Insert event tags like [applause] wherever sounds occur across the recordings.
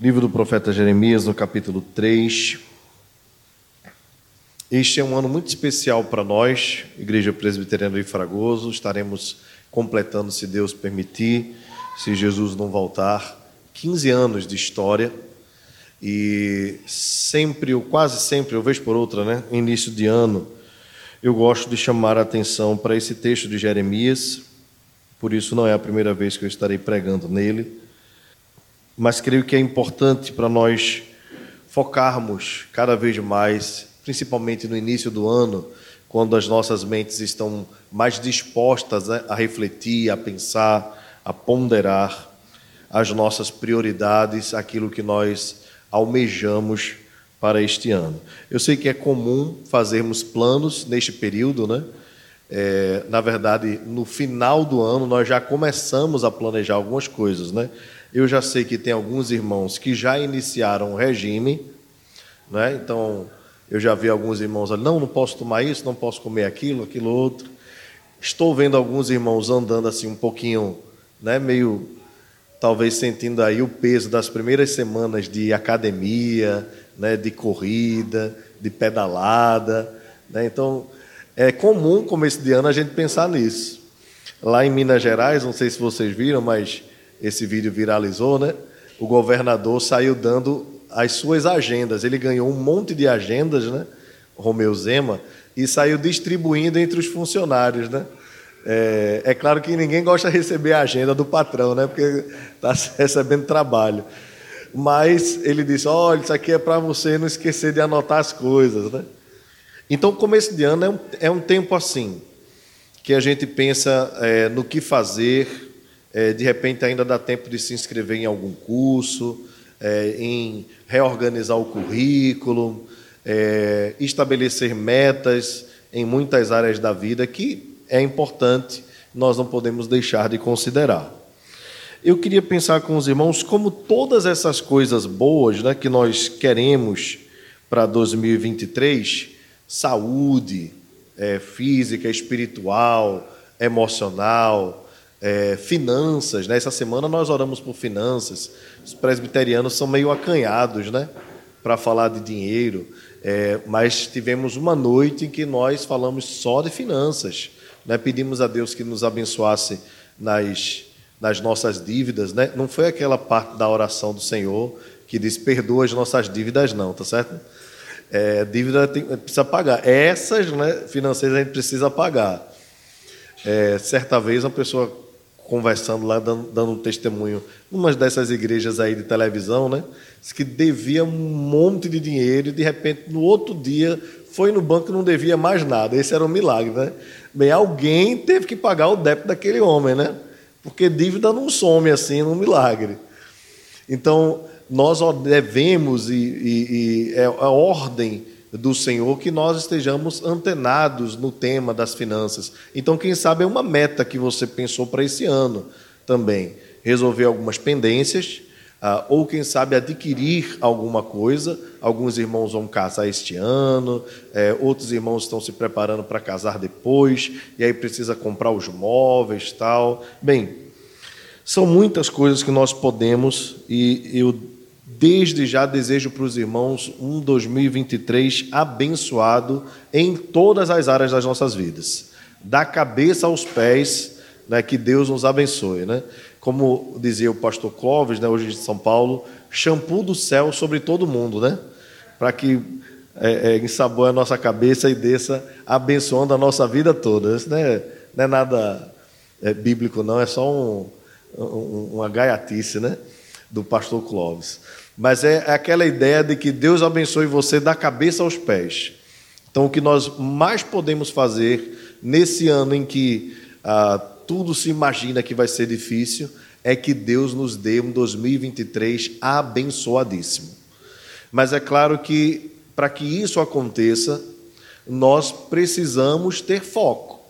Livro do profeta Jeremias, no capítulo 3. Este é um ano muito especial para nós, Igreja Presbiteriana de Fragoso. Estaremos completando, se Deus permitir, se Jesus não voltar, 15 anos de história. E sempre, ou quase sempre, eu vejo por outra, né? Início de ano, eu gosto de chamar a atenção para esse texto de Jeremias. Por isso, não é a primeira vez que eu estarei pregando nele mas creio que é importante para nós focarmos cada vez mais, principalmente no início do ano, quando as nossas mentes estão mais dispostas né, a refletir, a pensar, a ponderar as nossas prioridades, aquilo que nós almejamos para este ano. Eu sei que é comum fazermos planos neste período, né? É, na verdade, no final do ano nós já começamos a planejar algumas coisas, né? Eu já sei que tem alguns irmãos que já iniciaram o regime, né? então eu já vi alguns irmãos ali, não, não posso tomar isso, não posso comer aquilo, aquilo outro. Estou vendo alguns irmãos andando assim um pouquinho, né, meio talvez sentindo aí o peso das primeiras semanas de academia, né, de corrida, de pedalada, né? Então, é comum começo de ano a gente pensar nisso. Lá em Minas Gerais, não sei se vocês viram, mas esse vídeo viralizou, né? O governador saiu dando as suas agendas. Ele ganhou um monte de agendas, né? Romeu Zema, e saiu distribuindo entre os funcionários, né? É, é, claro que ninguém gosta de receber a agenda do patrão, né? Porque está [laughs] recebendo trabalho. Mas ele disse: olha, isso aqui é para você não esquecer de anotar as coisas, né? Então, começo de ano é um, é um tempo assim, que a gente pensa é, no que fazer, é, de repente ainda dá tempo de se inscrever em algum curso, é, em reorganizar o currículo, é, estabelecer metas em muitas áreas da vida que é importante, nós não podemos deixar de considerar. Eu queria pensar com os irmãos como todas essas coisas boas né, que nós queremos para 2023 saúde é, física, espiritual, emocional, é, finanças, né? Essa semana nós oramos por finanças. Os presbiterianos são meio acanhados, né? Para falar de dinheiro. É, mas tivemos uma noite em que nós falamos só de finanças. Né? Pedimos a Deus que nos abençoasse nas, nas nossas dívidas. Né? Não foi aquela parte da oração do Senhor que diz perdoa as nossas dívidas, não, tá certo? É, dívida tem, precisa pagar. Essas né, financeiras a gente precisa pagar. É, certa vez uma pessoa conversando lá, dando, dando testemunho, numa dessas igrejas aí de televisão, né? Diz que devia um monte de dinheiro e de repente no outro dia foi no banco e não devia mais nada. Esse era um milagre, né? Bem, alguém teve que pagar o débito daquele homem, né? Porque dívida não some assim num milagre. Então, nós devemos, e, e, e é a ordem do Senhor que nós estejamos antenados no tema das finanças. Então, quem sabe é uma meta que você pensou para esse ano também. Resolver algumas pendências, ah, ou quem sabe adquirir alguma coisa. Alguns irmãos vão casar este ano, é, outros irmãos estão se preparando para casar depois, e aí precisa comprar os móveis tal. Bem, são muitas coisas que nós podemos, e eu Desde já desejo para os irmãos um 2023 abençoado em todas as áreas das nossas vidas, da cabeça aos pés, né, que Deus nos abençoe. Né? Como dizia o pastor Clóvis, né, hoje de São Paulo, shampoo do céu sobre todo mundo, né? para que é, é, ensaboe a nossa cabeça e desça abençoando a nossa vida toda. Isso não é, não é nada é, bíblico, não, é só um, um, uma gaiatice né, do pastor Clóvis mas é aquela ideia de que Deus abençoe você da cabeça aos pés. Então, o que nós mais podemos fazer nesse ano em que ah, tudo se imagina que vai ser difícil, é que Deus nos dê um 2023 abençoadíssimo. Mas é claro que, para que isso aconteça, nós precisamos ter foco.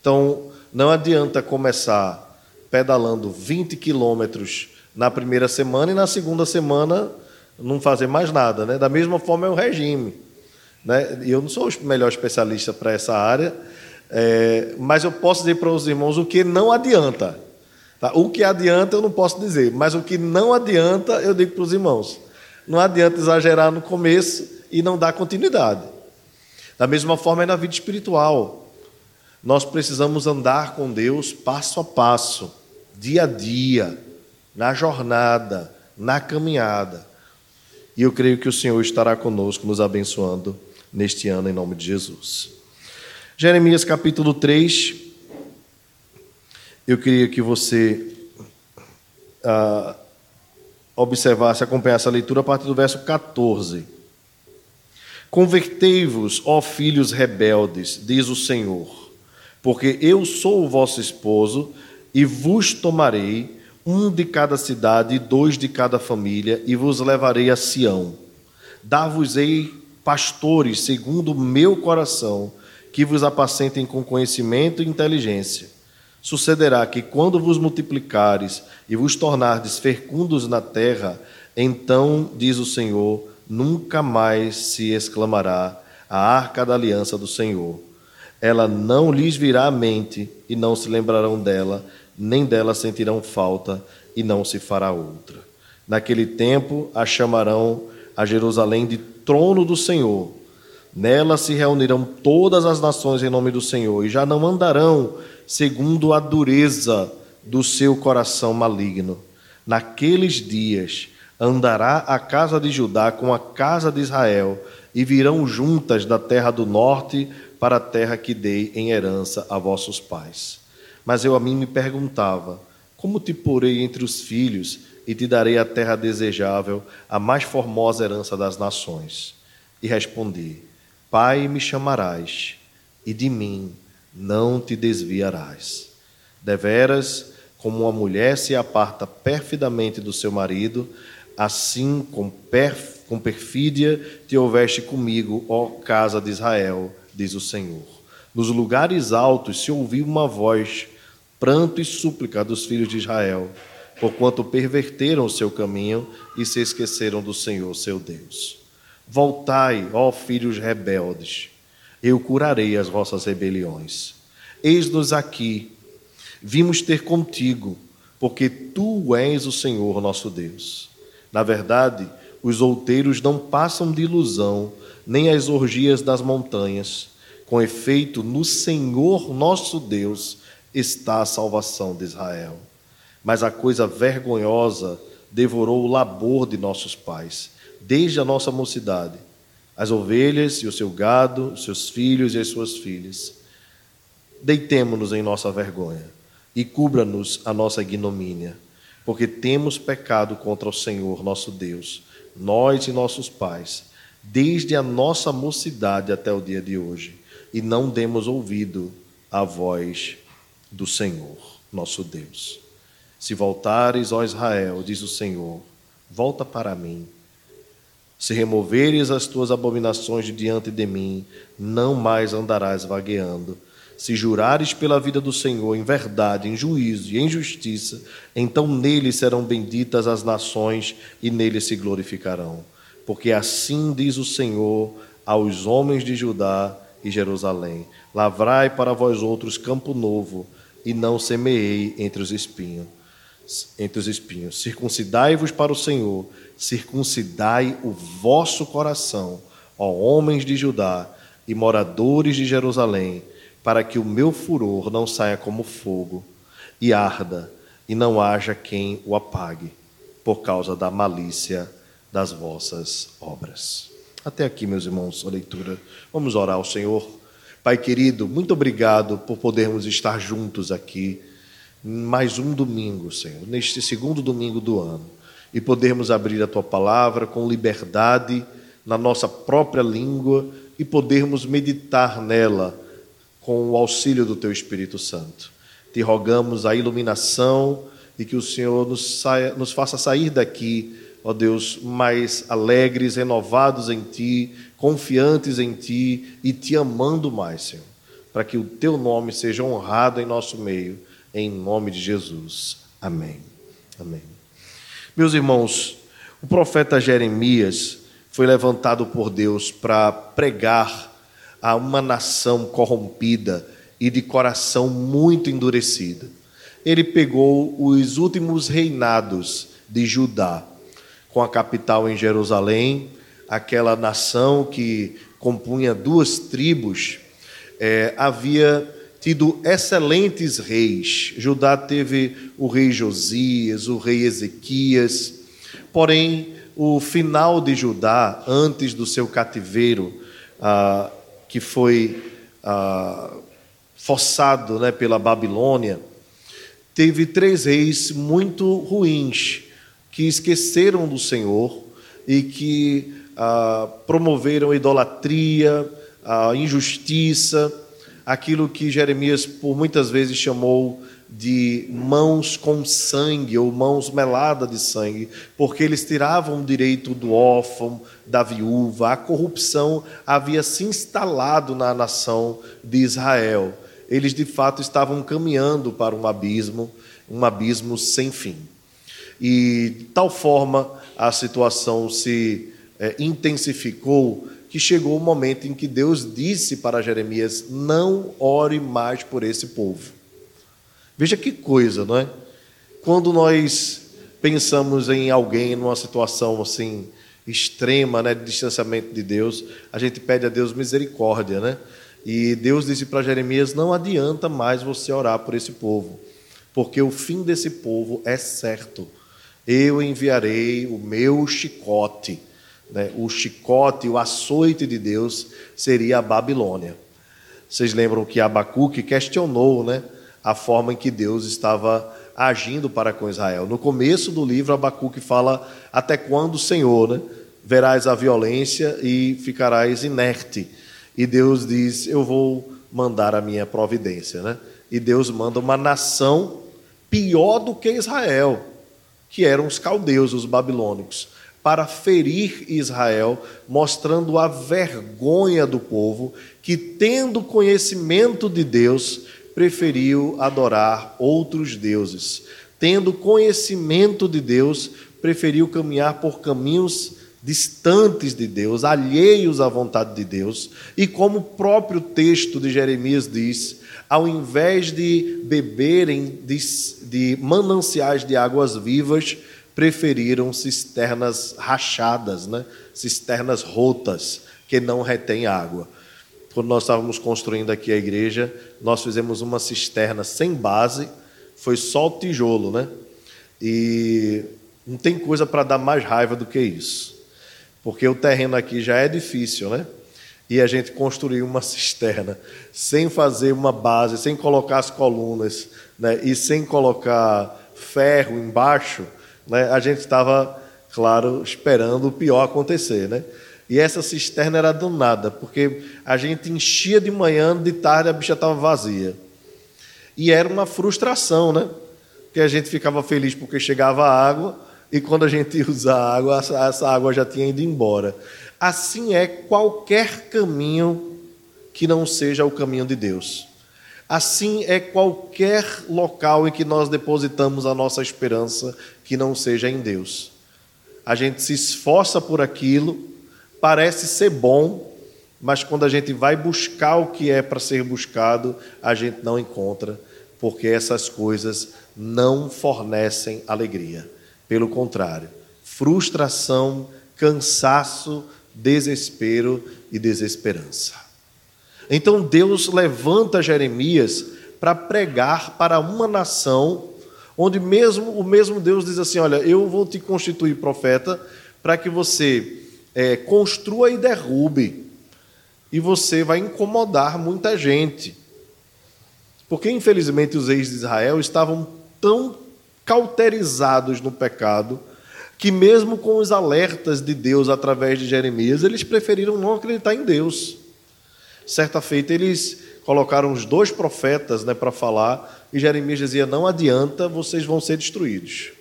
Então, não adianta começar pedalando 20 quilômetros na primeira semana e na segunda semana não fazer mais nada. Né? Da mesma forma é o regime. Né? Eu não sou o melhor especialista para essa área, é, mas eu posso dizer para os irmãos o que não adianta. Tá? O que adianta eu não posso dizer, mas o que não adianta eu digo para os irmãos. Não adianta exagerar no começo e não dar continuidade. Da mesma forma é na vida espiritual. Nós precisamos andar com Deus passo a passo, dia a dia, na jornada, na caminhada. E eu creio que o Senhor estará conosco, nos abençoando neste ano, em nome de Jesus. Jeremias capítulo 3. Eu queria que você ah, observasse, acompanhasse a leitura a partir do verso 14. Convertei-vos, ó filhos rebeldes, diz o Senhor, porque eu sou o vosso esposo e vos tomarei um de cada cidade e dois de cada família, e vos levarei a Sião. Dar-vos-ei pastores segundo o meu coração, que vos apacentem com conhecimento e inteligência. Sucederá que, quando vos multiplicares e vos tornardes fecundos na terra, então, diz o Senhor, nunca mais se exclamará a arca da aliança do Senhor. Ela não lhes virá à mente e não se lembrarão dela, nem dela sentirão falta e não se fará outra. Naquele tempo a chamarão a Jerusalém de trono do Senhor. Nela se reunirão todas as nações em nome do Senhor e já não andarão segundo a dureza do seu coração maligno. Naqueles dias andará a casa de Judá com a casa de Israel e virão juntas da terra do norte para a terra que dei em herança a vossos pais. Mas eu a mim me perguntava: como te porei entre os filhos e te darei a terra desejável, a mais formosa herança das nações? E respondi: Pai me chamarás, e de mim não te desviarás. Deveras, como uma mulher se aparta perfidamente do seu marido, assim com, perf com perfídia te houveste comigo, ó casa de Israel, diz o Senhor. Nos lugares altos se ouviu uma voz pranto e súplica dos filhos de Israel, porquanto perverteram o seu caminho e se esqueceram do Senhor, seu Deus. Voltai, ó filhos rebeldes, eu curarei as vossas rebeliões. Eis-nos aqui, vimos ter contigo, porque tu és o Senhor nosso Deus. Na verdade, os outeiros não passam de ilusão, nem as orgias das montanhas. Com efeito, no Senhor nosso Deus está a salvação de Israel. Mas a coisa vergonhosa devorou o labor de nossos pais, desde a nossa mocidade, as ovelhas e o seu gado, os seus filhos e as suas filhas. Deitemo-nos em nossa vergonha e cubra-nos a nossa ignomínia, porque temos pecado contra o Senhor nosso Deus, nós e nossos pais, desde a nossa mocidade até o dia de hoje, e não demos ouvido à voz do Senhor, nosso Deus. Se voltares, ó Israel, diz o Senhor, volta para mim. Se removeres as tuas abominações de diante de mim, não mais andarás vagueando. Se jurares pela vida do Senhor em verdade, em juízo e em justiça, então nele serão benditas as nações e nele se glorificarão. Porque assim diz o Senhor aos homens de Judá e Jerusalém: Lavrai para vós outros campo novo e não semeei entre os espinhos. Entre os espinhos. Circuncidai-vos para o Senhor, circuncidai o vosso coração, ó homens de Judá e moradores de Jerusalém, para que o meu furor não saia como fogo e arda, e não haja quem o apague, por causa da malícia das vossas obras. Até aqui, meus irmãos, a leitura. Vamos orar ao Senhor. Pai querido, muito obrigado por podermos estar juntos aqui mais um domingo, Senhor, neste segundo domingo do ano, e podermos abrir a tua palavra com liberdade na nossa própria língua e podermos meditar nela com o auxílio do teu Espírito Santo. Te rogamos a iluminação e que o Senhor nos, saia, nos faça sair daqui, ó Deus, mais alegres, renovados em ti, confiantes em Ti e te amando mais, Senhor, para que o Teu nome seja honrado em nosso meio, em nome de Jesus. Amém. Amém. Meus irmãos, o profeta Jeremias foi levantado por Deus para pregar a uma nação corrompida e de coração muito endurecido. ele pegou os últimos reinados de Judá, com a capital em Jerusalém, aquela nação que compunha duas tribos, é, havia tido excelentes reis. Judá teve o rei Josias, o rei Ezequias, porém, o final de Judá, antes do seu cativeiro, ah, que foi ah, forçado né, pela Babilônia, teve três reis muito ruins, que esqueceram do Senhor e que ah, promoveram idolatria, a injustiça, aquilo que Jeremias por muitas vezes chamou de mãos com sangue ou mãos meladas de sangue, porque eles tiravam o direito do órfão, da viúva. A corrupção havia se instalado na nação de Israel. Eles de fato estavam caminhando para um abismo, um abismo sem fim. E de tal forma a situação se é, intensificou que chegou o momento em que Deus disse para Jeremias: Não ore mais por esse povo Veja que coisa, não é? Quando nós pensamos em alguém numa situação assim extrema, né, de distanciamento de Deus, a gente pede a Deus misericórdia, né? E Deus disse para Jeremias: não adianta mais você orar por esse povo, porque o fim desse povo é certo. Eu enviarei o meu chicote, né? o chicote, o açoite de Deus seria a Babilônia. Vocês lembram que Abacuque questionou, né? a forma em que Deus estava agindo para com Israel. No começo do livro, Abacuque fala: Até quando, Senhor, né, verás a violência e ficarás inerte? E Deus diz: Eu vou mandar a minha providência. Né? E Deus manda uma nação pior do que Israel, que eram os caldeus, os babilônicos, para ferir Israel, mostrando a vergonha do povo que, tendo conhecimento de Deus, preferiu adorar outros deuses. Tendo conhecimento de Deus, preferiu caminhar por caminhos distantes de Deus, alheios à vontade de Deus, e como o próprio texto de Jeremias diz, ao invés de beberem de, de mananciais de águas vivas, preferiram cisternas rachadas, né? cisternas rotas, que não retêm água. Quando nós estávamos construindo aqui a igreja, nós fizemos uma cisterna sem base, foi só o tijolo, né? E não tem coisa para dar mais raiva do que isso. Porque o terreno aqui já é difícil, né? E a gente construiu uma [laughs] cisterna sem fazer uma base, sem colocar as colunas, né? E sem colocar ferro embaixo, né? A gente estava, claro, esperando o pior acontecer, né? E essa cisterna era do nada, porque a gente enchia de manhã, de tarde a bicha estava vazia. E era uma frustração, né? Porque a gente ficava feliz porque chegava água, e quando a gente [laughs] ia usar a água, essa água já tinha ido embora. Assim é qualquer caminho que não seja o caminho de Deus. Assim é qualquer local em que nós depositamos a nossa esperança que não seja em Deus. A gente se esforça por aquilo, parece ser bom, mas quando a gente vai buscar o que é para ser buscado, a gente não encontra, porque essas coisas não fornecem alegria. Pelo contrário, frustração, cansaço, desespero e desesperança. Então Deus levanta Jeremias para pregar para uma nação onde mesmo o mesmo Deus diz assim: "Olha, eu vou te constituir profeta para que você é, construa e derrube, e você vai incomodar muita gente. Porque, infelizmente, os reis de Israel estavam tão cauterizados no pecado que, mesmo com os alertas de Deus através de Jeremias, eles preferiram não acreditar em Deus. Certa feita, eles colocaram os dois profetas né, para falar, e Jeremias dizia: Não adianta, vocês vão ser destruídos.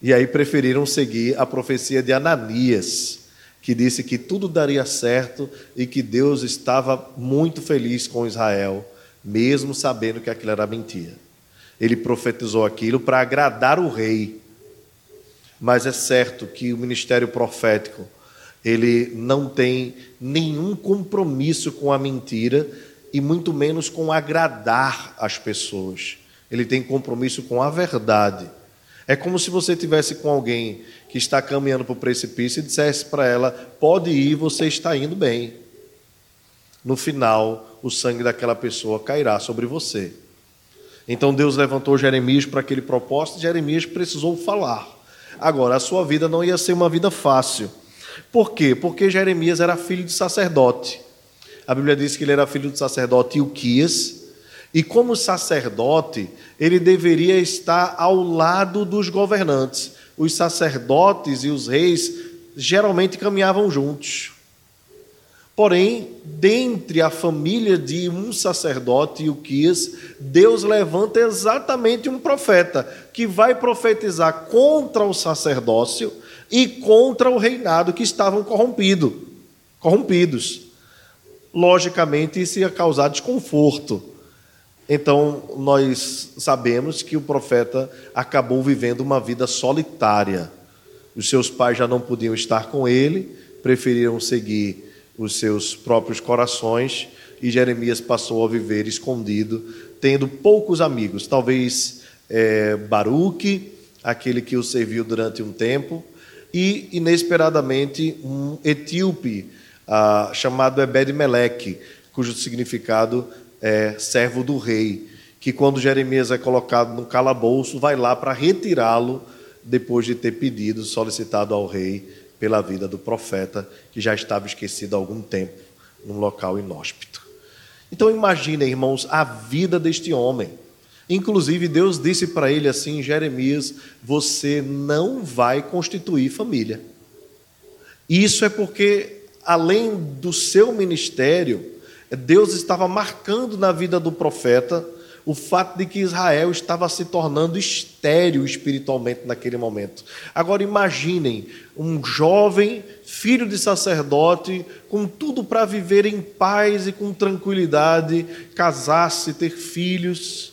E aí preferiram seguir a profecia de Ananias, que disse que tudo daria certo e que Deus estava muito feliz com Israel, mesmo sabendo que aquilo era mentira. Ele profetizou aquilo para agradar o rei. Mas é certo que o ministério profético, ele não tem nenhum compromisso com a mentira e muito menos com agradar as pessoas. ele tem compromisso com a verdade. É como se você tivesse com alguém que está caminhando para o precipício e dissesse para ela: pode ir, você está indo bem. No final, o sangue daquela pessoa cairá sobre você. Então Deus levantou Jeremias para aquele propósito, e Jeremias precisou falar. Agora, a sua vida não ia ser uma vida fácil. Por quê? Porque Jeremias era filho de sacerdote. A Bíblia diz que ele era filho do sacerdote Ilquias, e como sacerdote, ele deveria estar ao lado dos governantes. Os sacerdotes e os reis geralmente caminhavam juntos. Porém, dentre a família de um sacerdote, Ilquias, Deus levanta exatamente um profeta que vai profetizar contra o sacerdócio e contra o reinado que estavam corrompido, corrompidos. Logicamente, isso ia causar desconforto. Então, nós sabemos que o profeta acabou vivendo uma vida solitária. Os seus pais já não podiam estar com ele, preferiram seguir os seus próprios corações, e Jeremias passou a viver escondido, tendo poucos amigos, talvez é, Baruque, aquele que o serviu durante um tempo, e inesperadamente um etíope ah, chamado Ebed-Meleque, cujo significado é, servo do rei, que quando Jeremias é colocado no calabouço, vai lá para retirá-lo depois de ter pedido, solicitado ao rei pela vida do profeta, que já estava esquecido há algum tempo, num local inóspito. Então imaginem, irmãos, a vida deste homem. Inclusive, Deus disse para ele assim, Jeremias: Você não vai constituir família. Isso é porque, além do seu ministério, Deus estava marcando na vida do profeta o fato de que Israel estava se tornando estéril espiritualmente naquele momento. Agora imaginem um jovem filho de sacerdote com tudo para viver em paz e com tranquilidade, casar-se, ter filhos.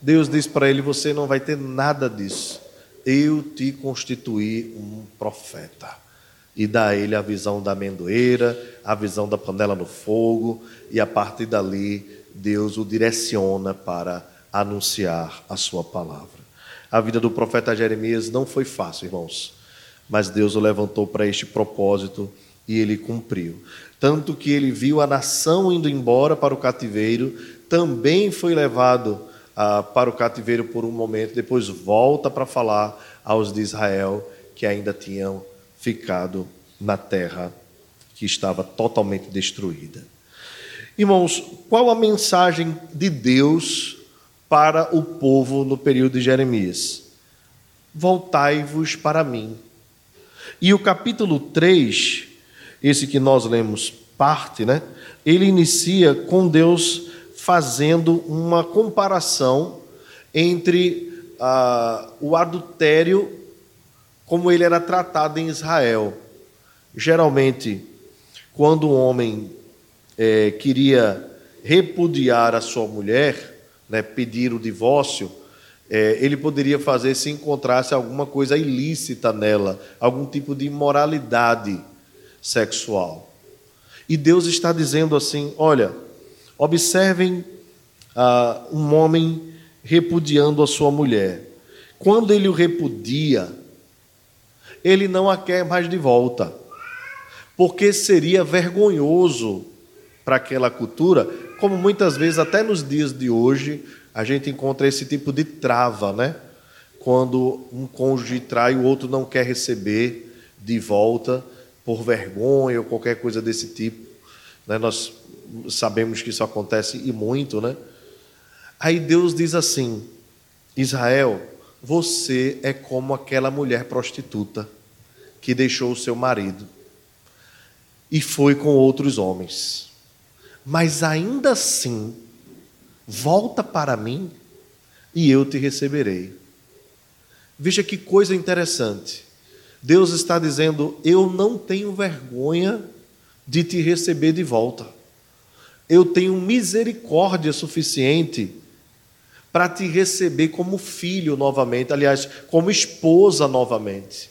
Deus diz para ele: Você não vai ter nada disso. Eu te constituí um profeta e dá a ele a visão da amendoeira, a visão da panela no fogo, e a partir dali Deus o direciona para anunciar a sua palavra. A vida do profeta Jeremias não foi fácil, irmãos, mas Deus o levantou para este propósito e ele cumpriu. Tanto que ele viu a nação indo embora para o cativeiro, também foi levado ah, para o cativeiro por um momento, depois volta para falar aos de Israel que ainda tinham ficado na terra que estava totalmente destruída. Irmãos, qual a mensagem de Deus para o povo no período de Jeremias? Voltai-vos para mim. E o capítulo 3, esse que nós lemos parte, né? Ele inicia com Deus fazendo uma comparação entre ah, o adultério como ele era tratado em Israel. Geralmente, quando um homem é, queria repudiar a sua mulher, né, pedir o divórcio, é, ele poderia fazer se encontrasse alguma coisa ilícita nela, algum tipo de imoralidade sexual. E Deus está dizendo assim: olha, observem ah, um homem repudiando a sua mulher. Quando ele o repudia, ele não a quer mais de volta, porque seria vergonhoso para aquela cultura, como muitas vezes, até nos dias de hoje, a gente encontra esse tipo de trava, né? Quando um cônjuge trai, o outro não quer receber de volta por vergonha ou qualquer coisa desse tipo. Né? Nós sabemos que isso acontece e muito, né? Aí Deus diz assim: Israel, você é como aquela mulher prostituta que deixou o seu marido e foi com outros homens. Mas ainda assim, volta para mim e eu te receberei. Veja que coisa interessante. Deus está dizendo: Eu não tenho vergonha de te receber de volta. Eu tenho misericórdia suficiente para te receber como filho novamente, aliás, como esposa novamente.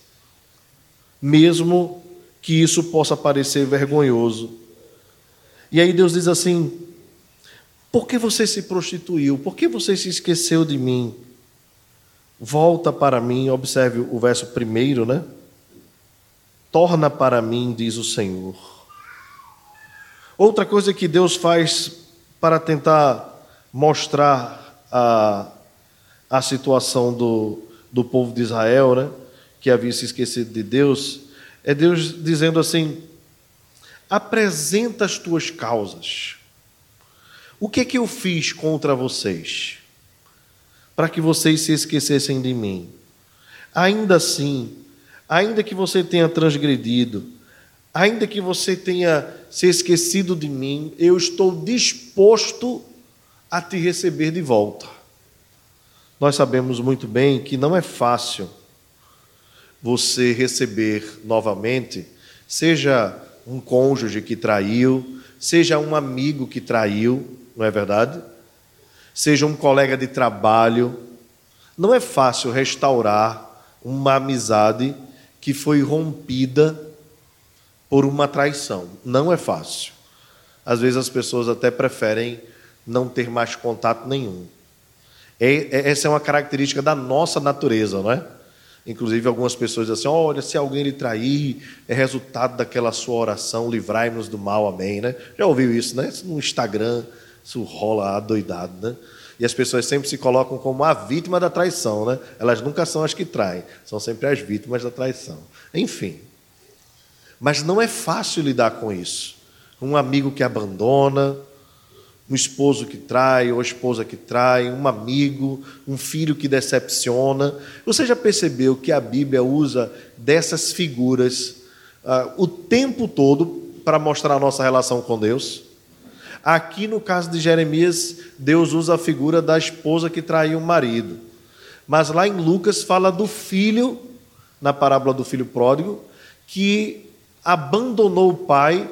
Mesmo que isso possa parecer vergonhoso. E aí Deus diz assim: Por que você se prostituiu? Por que você se esqueceu de mim? Volta para mim, observe o verso primeiro, né? Torna para mim, diz o Senhor. Outra coisa que Deus faz para tentar mostrar a, a situação do, do povo de Israel, né? que havia se esquecido de Deus, é Deus dizendo assim: apresenta as tuas causas. O que é que eu fiz contra vocês? Para que vocês se esquecessem de mim. Ainda assim, ainda que você tenha transgredido, ainda que você tenha se esquecido de mim, eu estou disposto a te receber de volta. Nós sabemos muito bem que não é fácil você receber novamente, seja um cônjuge que traiu, seja um amigo que traiu, não é verdade? Seja um colega de trabalho. Não é fácil restaurar uma amizade que foi rompida por uma traição. Não é fácil. Às vezes as pessoas até preferem não ter mais contato nenhum. É, é, essa é uma característica da nossa natureza, não é? Inclusive, algumas pessoas dizem assim: olha, se alguém lhe trair, é resultado daquela sua oração, livrai-nos do mal, amém. Né? Já ouviu isso, né? no Instagram, isso rola doidado, né? E as pessoas sempre se colocam como a vítima da traição, né? Elas nunca são as que traem, são sempre as vítimas da traição. Enfim. Mas não é fácil lidar com isso. Um amigo que abandona, um esposo que trai, ou a esposa que trai, um amigo, um filho que decepciona. Você já percebeu que a Bíblia usa dessas figuras uh, o tempo todo para mostrar a nossa relação com Deus? Aqui no caso de Jeremias, Deus usa a figura da esposa que traiu o marido. Mas lá em Lucas fala do filho, na parábola do filho pródigo, que abandonou o pai,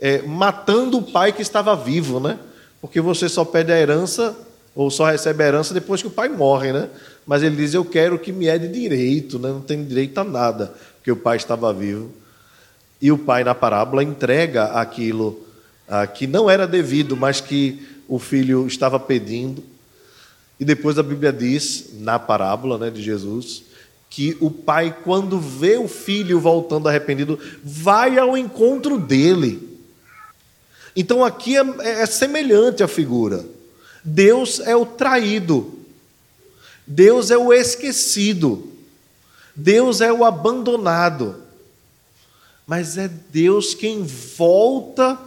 é, matando o pai que estava vivo, né? Porque você só pede a herança ou só recebe a herança depois que o pai morre, né? Mas ele diz: Eu quero que me é de direito, né? não tem direito a nada, porque o pai estava vivo. E o pai, na parábola, entrega aquilo ah, que não era devido, mas que o filho estava pedindo. E depois a Bíblia diz, na parábola né, de Jesus, que o pai, quando vê o filho voltando arrependido, vai ao encontro dele então aqui é, é semelhante a figura. Deus é o traído, Deus é o esquecido, Deus é o abandonado, mas é Deus quem volta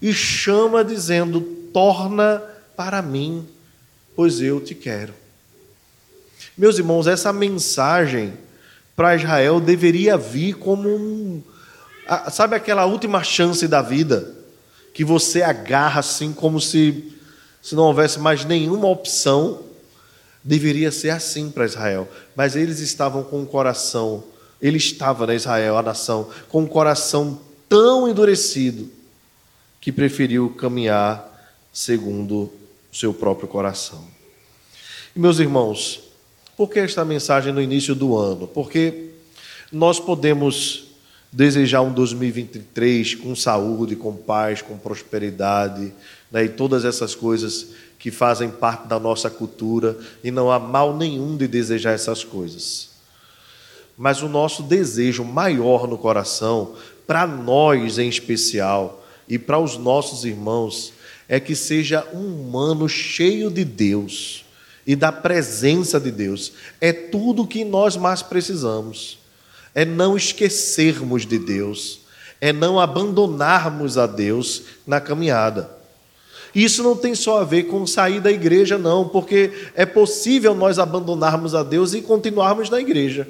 e chama, dizendo: torna para mim, pois eu te quero. Meus irmãos, essa mensagem para Israel deveria vir como um, sabe aquela última chance da vida? Que você agarra assim como se, se não houvesse mais nenhuma opção, deveria ser assim para Israel. Mas eles estavam com o coração, ele estava na Israel, a nação, com o coração tão endurecido que preferiu caminhar segundo o seu próprio coração. E meus irmãos, por que esta mensagem no início do ano? Porque nós podemos desejar um 2023 com saúde, com paz, com prosperidade, né, e todas essas coisas que fazem parte da nossa cultura, e não há mal nenhum de desejar essas coisas. Mas o nosso desejo maior no coração, para nós em especial, e para os nossos irmãos, é que seja um humano cheio de Deus e da presença de Deus. É tudo que nós mais precisamos é não esquecermos de Deus, é não abandonarmos a Deus na caminhada. Isso não tem só a ver com sair da igreja, não, porque é possível nós abandonarmos a Deus e continuarmos na igreja,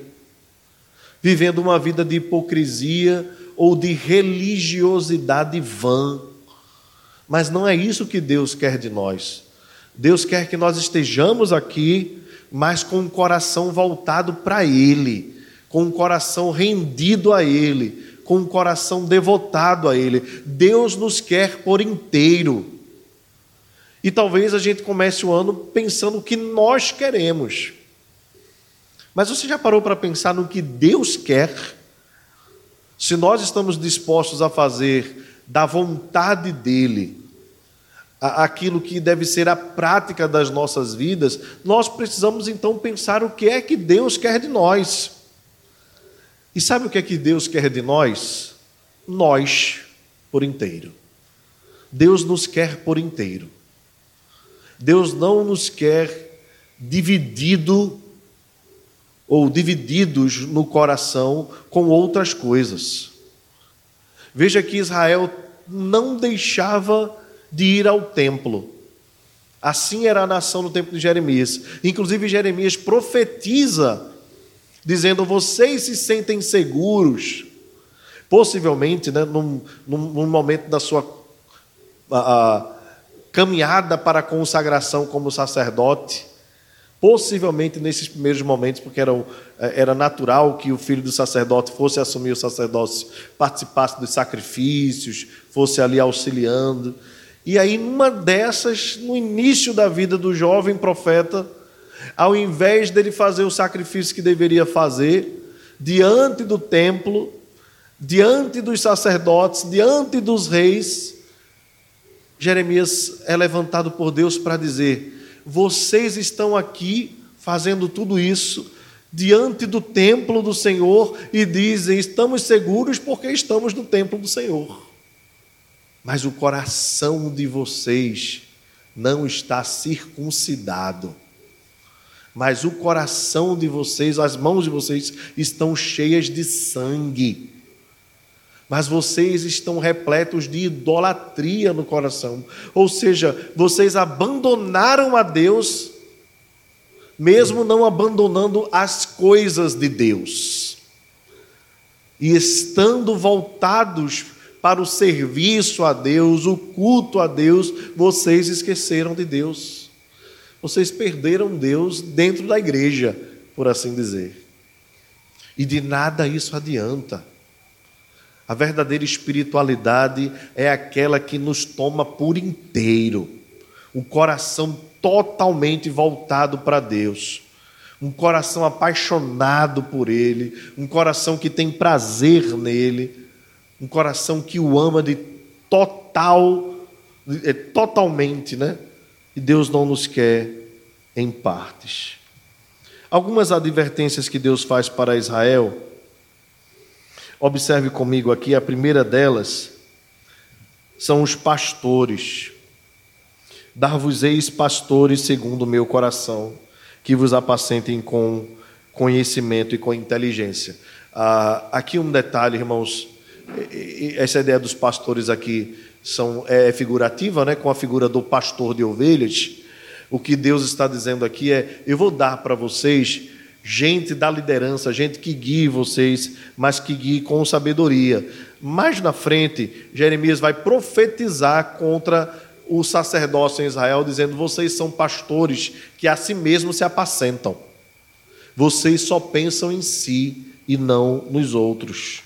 vivendo uma vida de hipocrisia ou de religiosidade vã. Mas não é isso que Deus quer de nós. Deus quer que nós estejamos aqui, mas com o coração voltado para Ele com um coração rendido a Ele, com um coração devotado a Ele. Deus nos quer por inteiro. E talvez a gente comece o ano pensando o que nós queremos. Mas você já parou para pensar no que Deus quer? Se nós estamos dispostos a fazer da vontade dEle, aquilo que deve ser a prática das nossas vidas, nós precisamos então pensar o que é que Deus quer de nós. E sabe o que é que Deus quer de nós? Nós por inteiro. Deus nos quer por inteiro. Deus não nos quer dividido ou divididos no coração com outras coisas. Veja que Israel não deixava de ir ao templo. Assim era a nação no tempo de Jeremias. Inclusive, Jeremias profetiza, dizendo: Vocês se sentem seguros. Possivelmente, né, num, num momento da sua a, a, caminhada para a consagração como sacerdote, possivelmente nesses primeiros momentos, porque era, era natural que o filho do sacerdote fosse assumir o sacerdócio, participasse dos sacrifícios, fosse ali auxiliando. E aí, numa dessas, no início da vida do jovem profeta, ao invés dele fazer o sacrifício que deveria fazer, diante do templo, diante dos sacerdotes, diante dos reis, Jeremias é levantado por Deus para dizer: vocês estão aqui fazendo tudo isso diante do templo do Senhor e dizem: estamos seguros porque estamos no templo do Senhor mas o coração de vocês não está circuncidado. Mas o coração de vocês, as mãos de vocês estão cheias de sangue. Mas vocês estão repletos de idolatria no coração. Ou seja, vocês abandonaram a Deus, mesmo não abandonando as coisas de Deus. E estando voltados para o serviço a Deus, o culto a Deus, vocês esqueceram de Deus. Vocês perderam Deus dentro da igreja, por assim dizer. E de nada isso adianta. A verdadeira espiritualidade é aquela que nos toma por inteiro, o coração totalmente voltado para Deus, um coração apaixonado por Ele, um coração que tem prazer nele um coração que o ama de total, é, totalmente, né? E Deus não nos quer em partes. Algumas advertências que Deus faz para Israel. Observe comigo aqui, a primeira delas são os pastores. Dar-vos-eis pastores segundo o meu coração, que vos apacentem com conhecimento e com inteligência. Ah, aqui um detalhe, irmãos essa ideia dos pastores aqui são, é figurativa, né, com a figura do pastor de ovelhas. O que Deus está dizendo aqui é: eu vou dar para vocês gente da liderança, gente que guie vocês, mas que guie com sabedoria. Mais na frente, Jeremias vai profetizar contra o sacerdócio em Israel, dizendo: vocês são pastores que a si mesmos se apacentam. Vocês só pensam em si e não nos outros.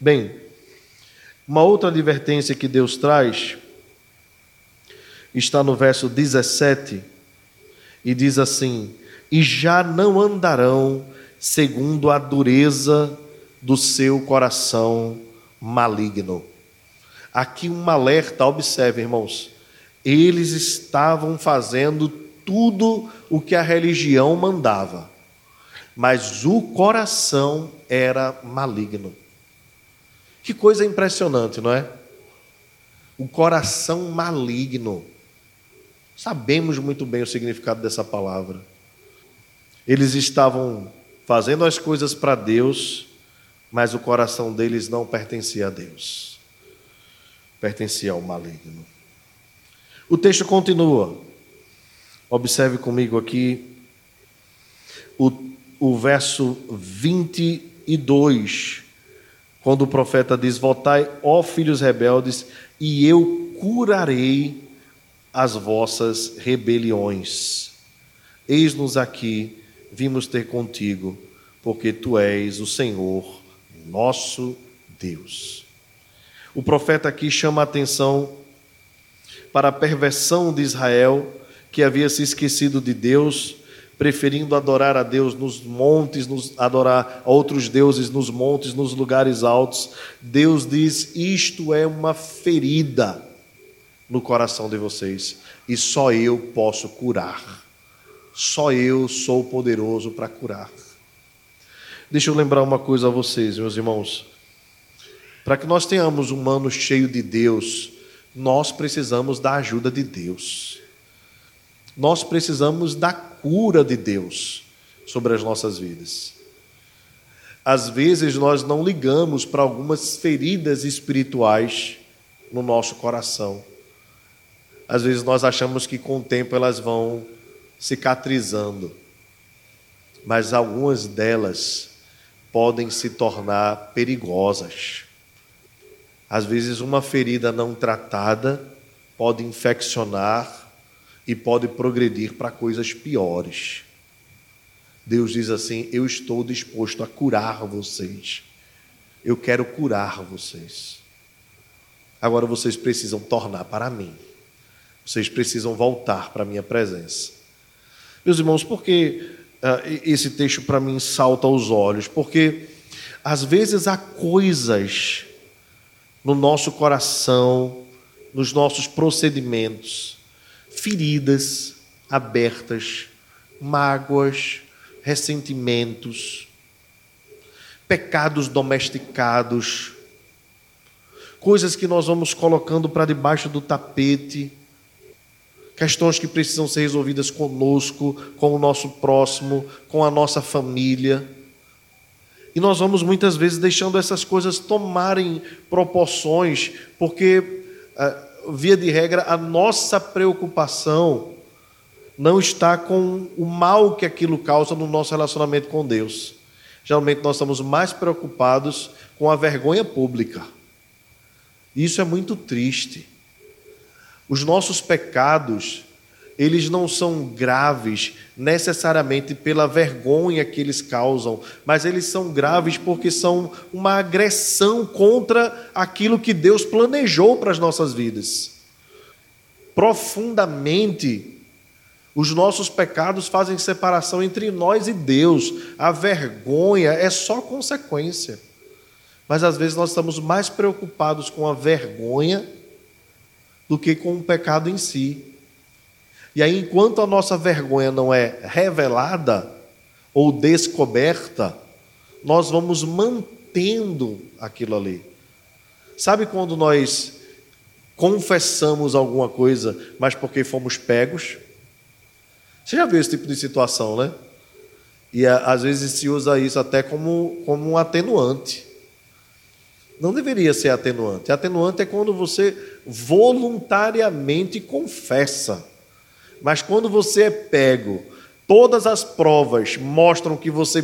Bem, uma outra advertência que Deus traz está no verso 17 e diz assim: E já não andarão segundo a dureza do seu coração maligno. Aqui um alerta, observe, irmãos. Eles estavam fazendo tudo o que a religião mandava, mas o coração era maligno. Que coisa impressionante, não é? O coração maligno. Sabemos muito bem o significado dessa palavra. Eles estavam fazendo as coisas para Deus, mas o coração deles não pertencia a Deus. Pertencia ao maligno. O texto continua. Observe comigo aqui o, o verso 22 quando o profeta diz: Votai, ó filhos rebeldes, e eu curarei as vossas rebeliões. Eis-nos aqui, vimos ter contigo, porque tu és o Senhor, nosso Deus. O profeta aqui chama a atenção para a perversão de Israel, que havia se esquecido de Deus preferindo adorar a Deus nos montes, nos, adorar a outros deuses nos montes, nos lugares altos. Deus diz: isto é uma ferida no coração de vocês e só eu posso curar. Só eu sou poderoso para curar. Deixa eu lembrar uma coisa a vocês, meus irmãos. Para que nós tenhamos um ano cheio de Deus, nós precisamos da ajuda de Deus. Nós precisamos da cura de Deus sobre as nossas vidas. Às vezes nós não ligamos para algumas feridas espirituais no nosso coração. Às vezes nós achamos que com o tempo elas vão cicatrizando, mas algumas delas podem se tornar perigosas. Às vezes, uma ferida não tratada pode infeccionar e pode progredir para coisas piores. Deus diz assim: Eu estou disposto a curar vocês. Eu quero curar vocês. Agora vocês precisam tornar para mim. Vocês precisam voltar para a minha presença. Meus irmãos, por que uh, esse texto para mim salta aos olhos? Porque às vezes há coisas no nosso coração, nos nossos procedimentos, feridas abertas, mágoas, ressentimentos, pecados domesticados, coisas que nós vamos colocando para debaixo do tapete, questões que precisam ser resolvidas conosco, com o nosso próximo, com a nossa família. E nós vamos muitas vezes deixando essas coisas tomarem proporções, porque, ah, via de regra, a nossa preocupação não está com o mal que aquilo causa no nosso relacionamento com Deus. Geralmente nós estamos mais preocupados com a vergonha pública. Isso é muito triste. Os nossos pecados, eles não são graves necessariamente pela vergonha que eles causam, mas eles são graves porque são uma agressão contra aquilo que Deus planejou para as nossas vidas. Profundamente, os nossos pecados fazem separação entre nós e Deus. A vergonha é só consequência. Mas às vezes nós estamos mais preocupados com a vergonha do que com o pecado em si. E aí, enquanto a nossa vergonha não é revelada ou descoberta, nós vamos mantendo aquilo ali. Sabe quando nós confessamos alguma coisa, mas porque fomos pegos? Você já viu esse tipo de situação, né? E às vezes se usa isso até como, como um atenuante. Não deveria ser atenuante. Atenuante é quando você voluntariamente confessa. Mas quando você é pego, todas as provas mostram que você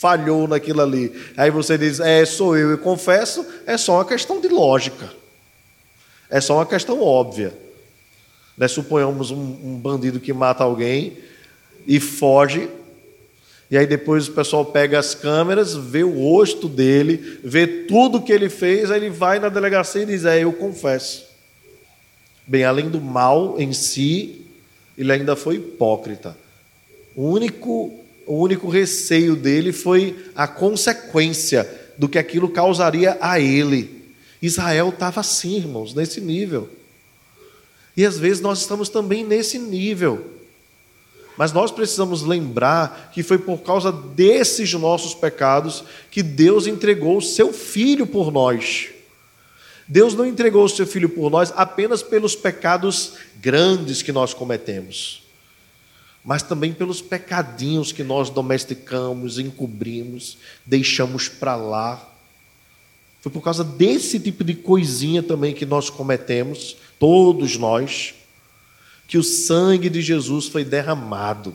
falhou naquilo ali. Aí você diz, é, sou eu e confesso, é só uma questão de lógica. É só uma questão óbvia. Né? Suponhamos um, um bandido que mata alguém e foge, e aí depois o pessoal pega as câmeras, vê o rosto dele, vê tudo que ele fez, aí ele vai na delegacia e diz: É, eu confesso. Bem, além do mal em si, ele ainda foi hipócrita. O único, o único receio dele foi a consequência do que aquilo causaria a ele. Israel estava assim, irmãos, nesse nível. E às vezes nós estamos também nesse nível. Mas nós precisamos lembrar que foi por causa desses nossos pecados que Deus entregou o seu filho por nós. Deus não entregou o seu filho por nós apenas pelos pecados grandes que nós cometemos, mas também pelos pecadinhos que nós domesticamos, encobrimos, deixamos para lá. Foi por causa desse tipo de coisinha também que nós cometemos todos nós, que o sangue de Jesus foi derramado.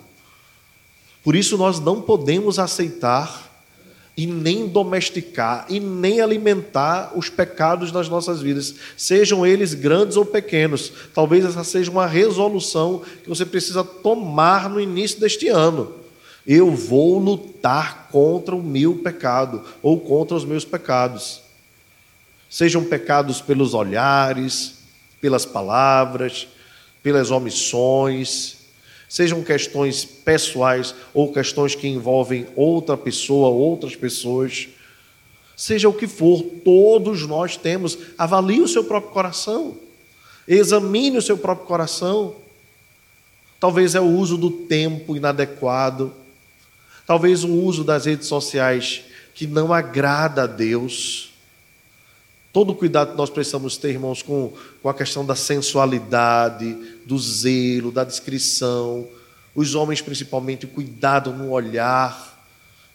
Por isso nós não podemos aceitar e nem domesticar e nem alimentar os pecados nas nossas vidas, sejam eles grandes ou pequenos. Talvez essa seja uma resolução que você precisa tomar no início deste ano. Eu vou lutar contra o meu pecado ou contra os meus pecados. Sejam pecados pelos olhares, pelas palavras, pelas omissões, sejam questões pessoais ou questões que envolvem outra pessoa, outras pessoas, seja o que for, todos nós temos. Avalie o seu próprio coração. Examine o seu próprio coração. Talvez é o uso do tempo inadequado. Talvez o uso das redes sociais que não agrada a Deus. Todo o cuidado que nós precisamos ter, irmãos, com, com a questão da sensualidade, do zelo, da discrição. Os homens, principalmente, cuidado no olhar,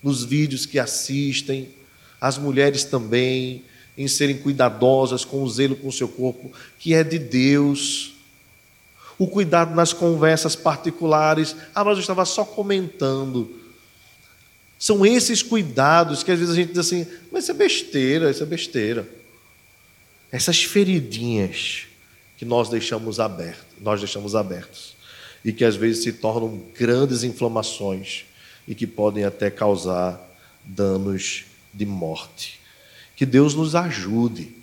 nos vídeos que assistem. As mulheres também, em serem cuidadosas com o zelo com o seu corpo, que é de Deus. O cuidado nas conversas particulares. Ah, mas eu estava só comentando. São esses cuidados que às vezes a gente diz assim, mas isso é besteira, isso é besteira essas feridinhas que nós deixamos abertas, nós deixamos abertos e que às vezes se tornam grandes inflamações e que podem até causar danos de morte. Que Deus nos ajude.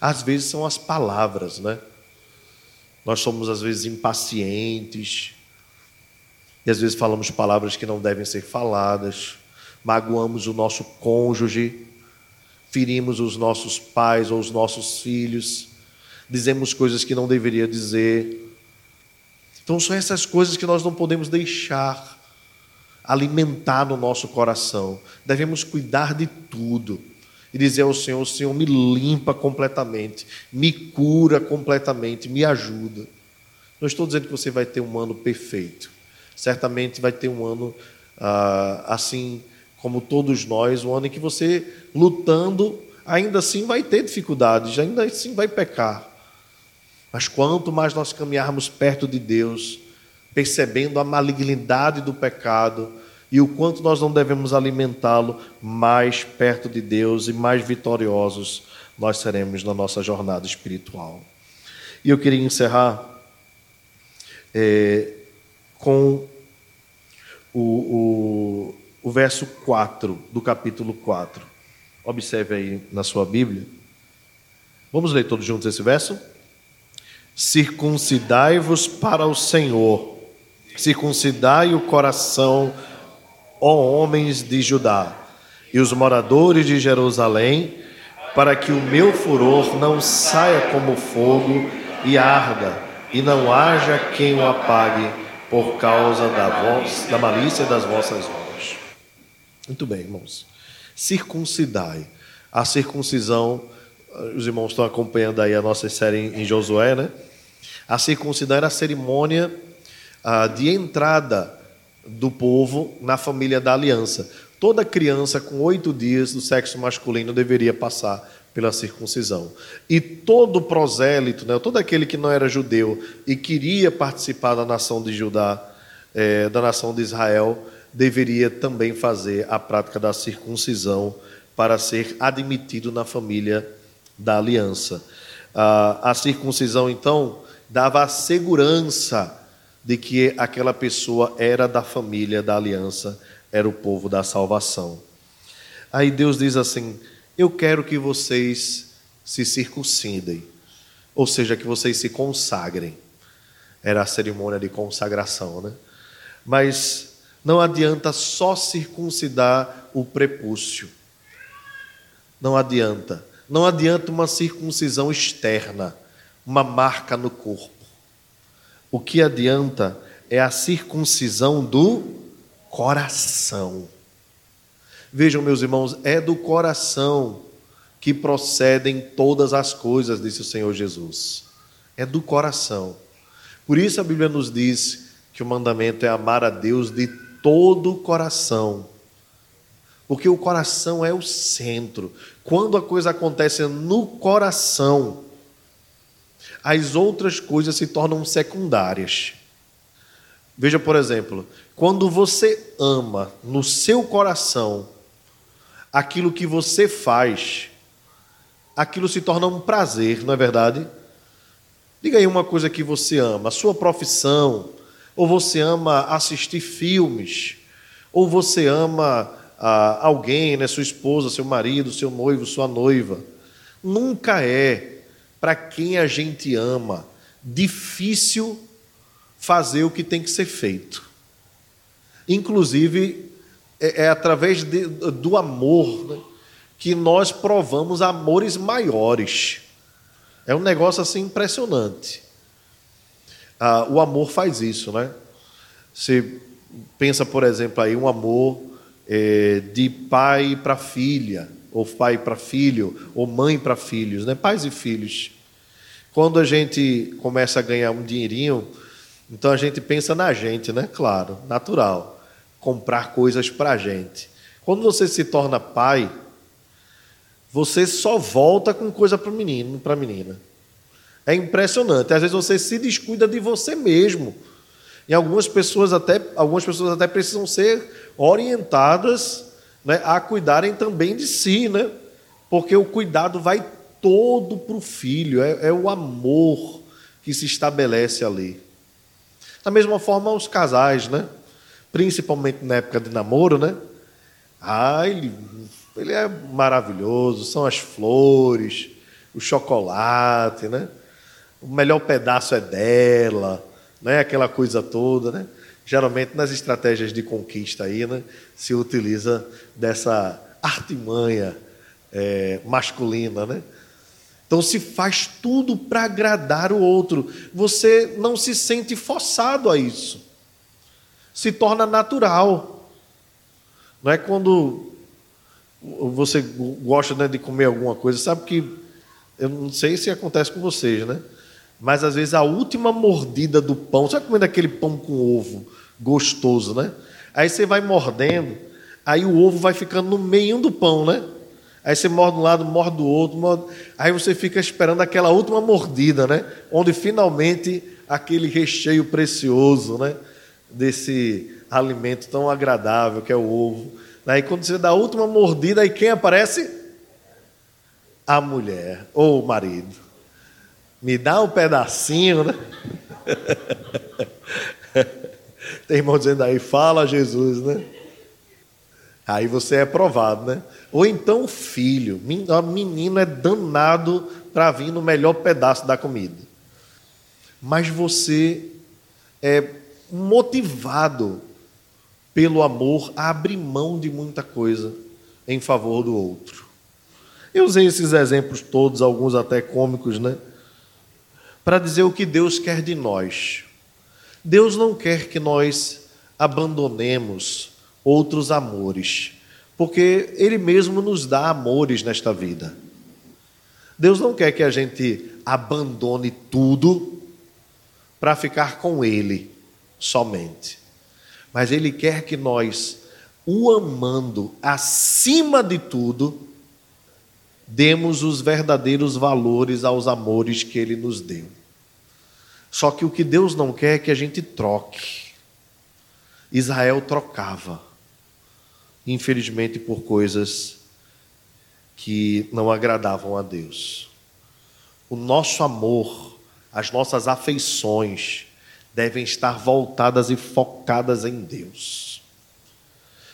Às vezes são as palavras, né? Nós somos às vezes impacientes e às vezes falamos palavras que não devem ser faladas, magoamos o nosso cônjuge ferimos os nossos pais ou os nossos filhos, dizemos coisas que não deveria dizer. Então são essas coisas que nós não podemos deixar alimentar no nosso coração. Devemos cuidar de tudo e dizer ao Senhor: Senhor, me limpa completamente, me cura completamente, me ajuda. Não estou dizendo que você vai ter um ano perfeito. Certamente vai ter um ano ah, assim como todos nós, um ano em que você lutando, ainda assim vai ter dificuldades, ainda assim vai pecar. Mas quanto mais nós caminharmos perto de Deus, percebendo a malignidade do pecado e o quanto nós não devemos alimentá-lo, mais perto de Deus e mais vitoriosos nós seremos na nossa jornada espiritual. E eu queria encerrar é, com o, o o verso 4 do capítulo 4. Observe aí na sua Bíblia. Vamos ler todos juntos esse verso? Circuncidai-vos para o Senhor, circuncidai o coração, ó homens de Judá, e os moradores de Jerusalém, para que o meu furor não saia como fogo e arda, e não haja quem o apague por causa da, voz, da malícia das vossas mãos. Muito bem, irmãos. Circuncidai. A circuncisão, os irmãos estão acompanhando aí a nossa série em Josué, né? A circuncisão era a cerimônia ah, de entrada do povo na família da aliança. Toda criança com oito dias do sexo masculino deveria passar pela circuncisão. E todo prosélito, né, todo aquele que não era judeu e queria participar da nação de Judá, é, da nação de Israel, deveria também fazer a prática da circuncisão para ser admitido na família da aliança. A circuncisão, então, dava a segurança de que aquela pessoa era da família da aliança, era o povo da salvação. Aí Deus diz assim: Eu quero que vocês se circuncidem, ou seja, que vocês se consagrem. Era a cerimônia de consagração, né? Mas não adianta só circuncidar o prepúcio. Não adianta. Não adianta uma circuncisão externa, uma marca no corpo. O que adianta é a circuncisão do coração. Vejam, meus irmãos, é do coração que procedem todas as coisas, disse o Senhor Jesus. É do coração. Por isso a Bíblia nos diz que o mandamento é amar a Deus de todo o coração. Porque o coração é o centro. Quando a coisa acontece no coração, as outras coisas se tornam secundárias. Veja, por exemplo, quando você ama no seu coração aquilo que você faz, aquilo se torna um prazer, não é verdade? Diga aí uma coisa que você ama, a sua profissão, ou você ama assistir filmes, ou você ama ah, alguém, né, sua esposa, seu marido, seu noivo, sua noiva. Nunca é, para quem a gente ama, difícil fazer o que tem que ser feito. Inclusive, é, é através de, do amor né, que nós provamos amores maiores. É um negócio assim impressionante. Ah, o amor faz isso, né? Você pensa, por exemplo, aí um amor é, de pai para filha, ou pai para filho, ou mãe para filhos, né? Pais e filhos. Quando a gente começa a ganhar um dinheirinho, então a gente pensa na gente, né? Claro, natural. Comprar coisas para a gente. Quando você se torna pai, você só volta com coisa para o menino, para a menina. É impressionante. Às vezes você se descuida de você mesmo. E algumas pessoas até, algumas pessoas até precisam ser orientadas né, a cuidarem também de si, né? Porque o cuidado vai todo para o filho, é, é o amor que se estabelece ali. Da mesma forma, os casais, né? Principalmente na época de namoro, né? Ah, ele ele é maravilhoso, são as flores, o chocolate, né? O melhor pedaço é dela, né? Aquela coisa toda, né? Geralmente nas estratégias de conquista aí, né? Se utiliza dessa artimanha é, masculina, né? Então se faz tudo para agradar o outro. Você não se sente forçado a isso. Se torna natural. Não é quando você gosta né, de comer alguma coisa, sabe que eu não sei se acontece com vocês, né? Mas às vezes a última mordida do pão, sabe comendo aquele pão com ovo gostoso, né? Aí você vai mordendo, aí o ovo vai ficando no meio do pão, né? Aí você morde de um lado, morde do outro, morde... aí você fica esperando aquela última mordida, né? Onde finalmente aquele recheio precioso, né? Desse alimento tão agradável que é o ovo Aí quando você dá a última mordida, aí quem aparece? A mulher ou o marido. Me dá um pedacinho, né? Tem irmão dizendo aí, fala Jesus, né? Aí você é provado, né? Ou então filho. O menino é danado para vir no melhor pedaço da comida. Mas você é motivado pelo amor, abre mão de muita coisa em favor do outro. Eu usei esses exemplos todos, alguns até cômicos, né? Para dizer o que Deus quer de nós. Deus não quer que nós abandonemos outros amores, porque Ele mesmo nos dá amores nesta vida. Deus não quer que a gente abandone tudo para ficar com Ele somente mas Ele quer que nós, o amando acima de tudo, demos os verdadeiros valores aos amores que Ele nos deu. Só que o que Deus não quer é que a gente troque. Israel trocava, infelizmente por coisas que não agradavam a Deus. O nosso amor, as nossas afeições, devem estar voltadas e focadas em Deus.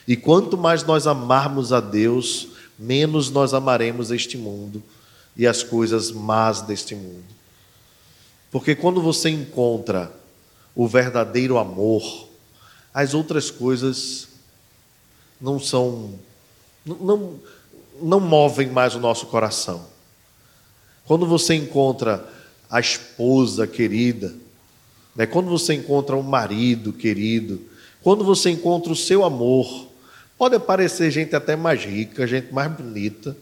E quanto mais nós amarmos a Deus, menos nós amaremos este mundo e as coisas más deste mundo. Porque quando você encontra o verdadeiro amor, as outras coisas não são, não, não movem mais o nosso coração. Quando você encontra a esposa querida, né? Quando você encontra um marido querido, quando você encontra o seu amor, pode aparecer gente até mais rica, gente mais bonita,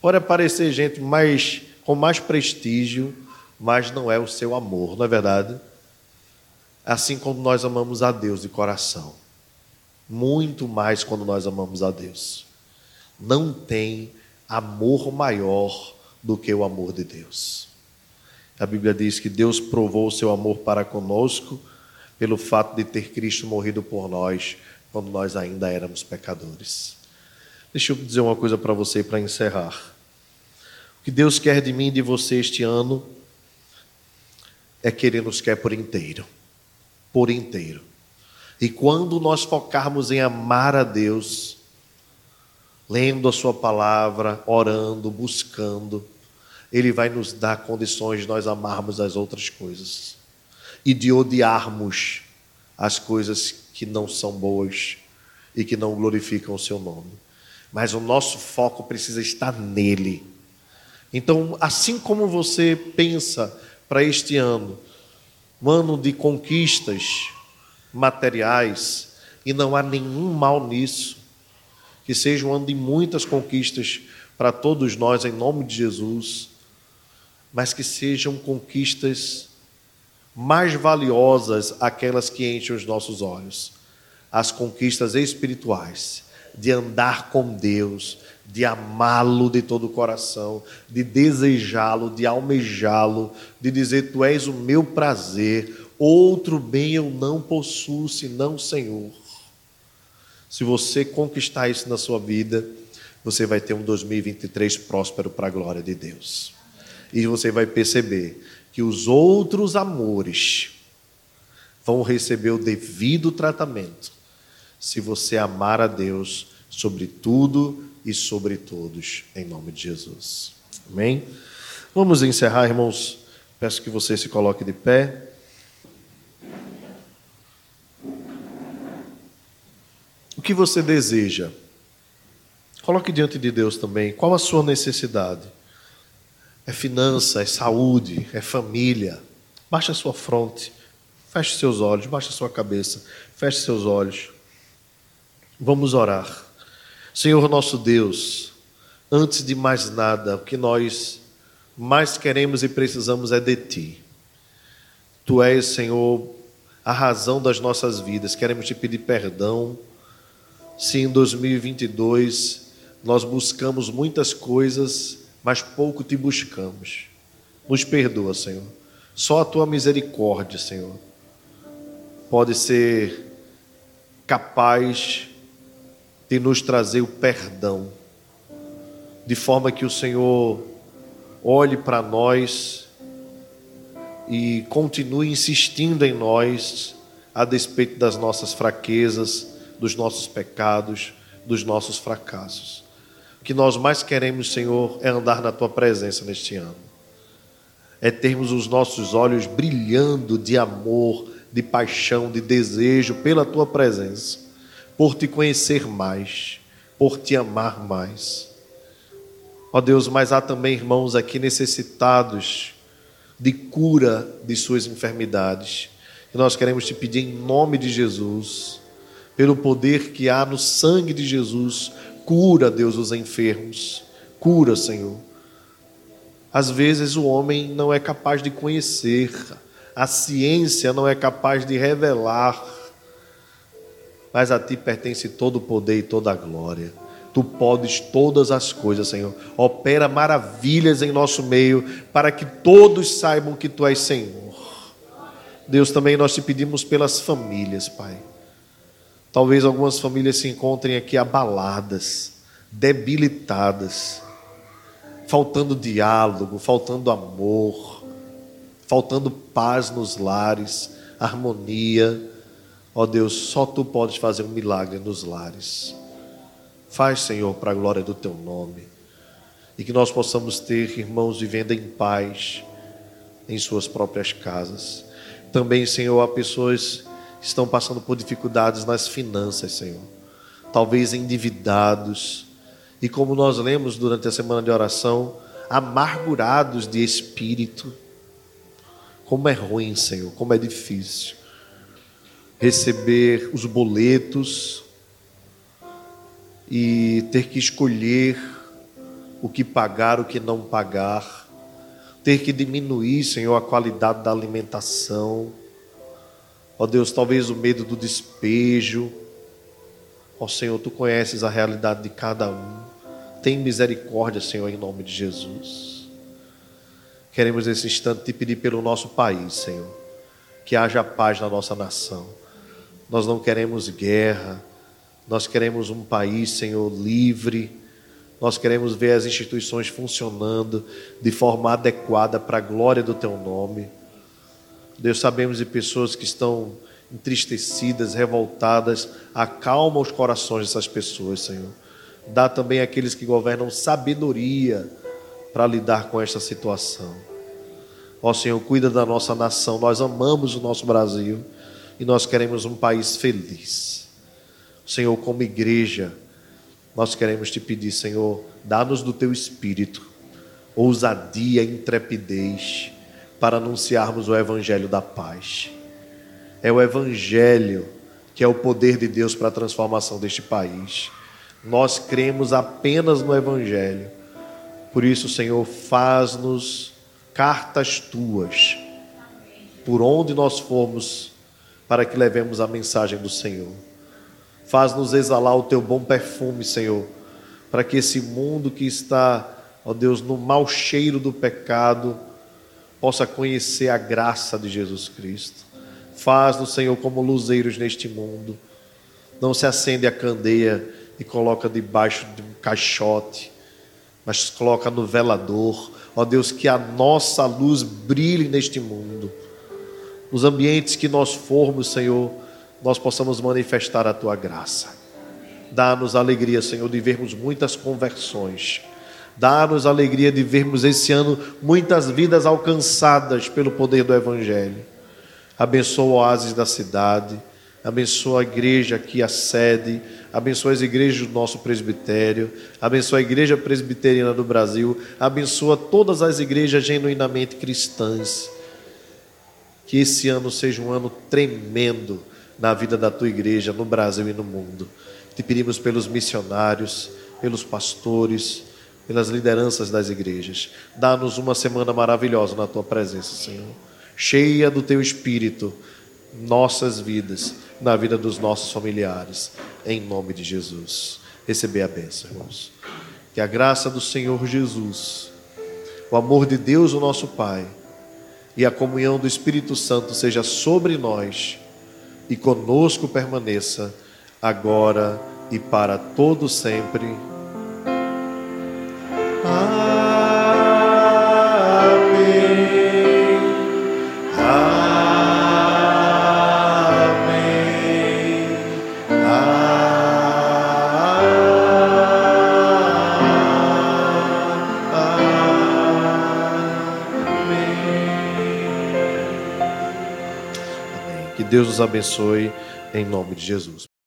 pode aparecer gente mais com mais prestígio, mas não é o seu amor, não é verdade? Assim como nós amamos a Deus de coração, muito mais quando nós amamos a Deus. Não tem amor maior do que o amor de Deus. A Bíblia diz que Deus provou o seu amor para conosco pelo fato de ter Cristo morrido por nós quando nós ainda éramos pecadores. Deixa eu dizer uma coisa para você para encerrar. O que Deus quer de mim e de você este ano é que Ele nos quer por inteiro. Por inteiro. E quando nós focarmos em amar a Deus, lendo a Sua palavra, orando, buscando, ele vai nos dar condições de nós amarmos as outras coisas e de odiarmos as coisas que não são boas e que não glorificam o seu nome. Mas o nosso foco precisa estar nele, Então, assim como você pensa para este ano, um ano de conquistas materiais, e não há nenhum mal nisso, que seja um ano de muitas conquistas para todos nós, em nome de Jesus, mas que sejam conquistas mais valiosas aquelas que enchem os nossos olhos, as conquistas espirituais, de andar com Deus, de amá-lo de todo o coração, de desejá-lo, de almejá-lo, de dizer: Tu és o meu prazer, outro bem eu não possuo senão o Senhor. Se você conquistar isso na sua vida, você vai ter um 2023 próspero para a glória de Deus. E você vai perceber que os outros amores vão receber o devido tratamento se você amar a Deus sobre tudo e sobre todos, em nome de Jesus. Amém? Vamos encerrar, irmãos. Peço que você se coloque de pé. O que você deseja? Coloque diante de Deus também. Qual a sua necessidade? É finança, é saúde, é família. Baixe a sua fronte, feche seus olhos, baixe a sua cabeça, feche seus olhos. Vamos orar. Senhor nosso Deus, antes de mais nada, o que nós mais queremos e precisamos é de Ti. Tu és, Senhor, a razão das nossas vidas. Queremos te pedir perdão se em 2022 nós buscamos muitas coisas, mas pouco te buscamos. Nos perdoa, Senhor. Só a tua misericórdia, Senhor, pode ser capaz de nos trazer o perdão, de forma que o Senhor olhe para nós e continue insistindo em nós, a despeito das nossas fraquezas, dos nossos pecados, dos nossos fracassos. Que nós mais queremos, Senhor, é andar na tua presença neste ano. É termos os nossos olhos brilhando de amor, de paixão, de desejo pela tua presença por te conhecer mais, por te amar mais. Ó Deus, mas há também irmãos aqui necessitados de cura de suas enfermidades. E nós queremos te pedir em nome de Jesus, pelo poder que há no sangue de Jesus, cura, Deus, os enfermos. Cura, Senhor. Às vezes o homem não é capaz de conhecer, a ciência não é capaz de revelar mas a ti pertence todo o poder e toda a glória. Tu podes todas as coisas, Senhor. Opera maravilhas em nosso meio, para que todos saibam que tu és Senhor. Deus, também nós te pedimos pelas famílias, Pai. Talvez algumas famílias se encontrem aqui abaladas, debilitadas, faltando diálogo, faltando amor, faltando paz nos lares, harmonia Ó Deus, só tu podes fazer um milagre nos lares. Faz, Senhor, para a glória do teu nome. E que nós possamos ter irmãos vivendo em paz em suas próprias casas. Também, Senhor, há pessoas estão passando por dificuldades nas finanças, Senhor. Talvez endividados. E como nós lemos durante a semana de oração, amargurados de espírito. Como é ruim, Senhor, como é difícil receber os boletos e ter que escolher o que pagar, o que não pagar, ter que diminuir, Senhor, a qualidade da alimentação. Ó Deus, talvez o medo do despejo. Ó Senhor, tu conheces a realidade de cada um. Tem misericórdia, Senhor, em nome de Jesus. Queremos nesse instante te pedir pelo nosso país, Senhor, que haja paz na nossa nação nós não queremos guerra, nós queremos um país, Senhor, livre. Nós queremos ver as instituições funcionando de forma adequada para a glória do Teu nome. Deus, sabemos de pessoas que estão entristecidas, revoltadas. Acalma os corações dessas pessoas, Senhor. Dá também àqueles que governam sabedoria para lidar com esta situação. Ó Senhor, cuida da nossa nação. Nós amamos o nosso Brasil e nós queremos um país feliz. Senhor, como igreja, nós queremos te pedir, Senhor, dá-nos do teu espírito ousadia, intrepidez para anunciarmos o Evangelho da paz. É o Evangelho que é o poder de Deus para a transformação deste país. Nós cremos apenas no Evangelho. Por isso, Senhor, faz-nos cartas tuas, por onde nós formos, para que levemos a mensagem do Senhor. Faz-nos exalar o teu bom perfume, Senhor, para que esse mundo que está, ó Deus, no mau cheiro do pecado, possa conhecer a graça de Jesus Cristo. Faz-nos, Senhor, como luzeiros neste mundo. Não se acende a candeia e coloca debaixo de um caixote, mas coloca no velador. Ó Deus, que a nossa luz brilhe neste mundo. Nos ambientes que nós formos, Senhor, nós possamos manifestar a tua graça. Dá-nos alegria, Senhor, de vermos muitas conversões. Dá-nos alegria de vermos esse ano muitas vidas alcançadas pelo poder do Evangelho. Abençoa o oásis da cidade, abençoa a igreja que a sede, abençoa as igrejas do nosso presbitério, abençoa a igreja presbiteriana do Brasil, abençoa todas as igrejas genuinamente cristãs. Que esse ano seja um ano tremendo na vida da tua igreja, no Brasil e no mundo. Te pedimos pelos missionários, pelos pastores, pelas lideranças das igrejas. Dá-nos uma semana maravilhosa na tua presença, Senhor. Cheia do teu espírito, nossas vidas, na vida dos nossos familiares, em nome de Jesus. Receber a bênção, irmãos. Que a graça do Senhor Jesus, o amor de Deus, o nosso Pai, e a comunhão do Espírito Santo seja sobre nós e conosco permaneça agora e para todo sempre. Deus nos abençoe em nome de Jesus.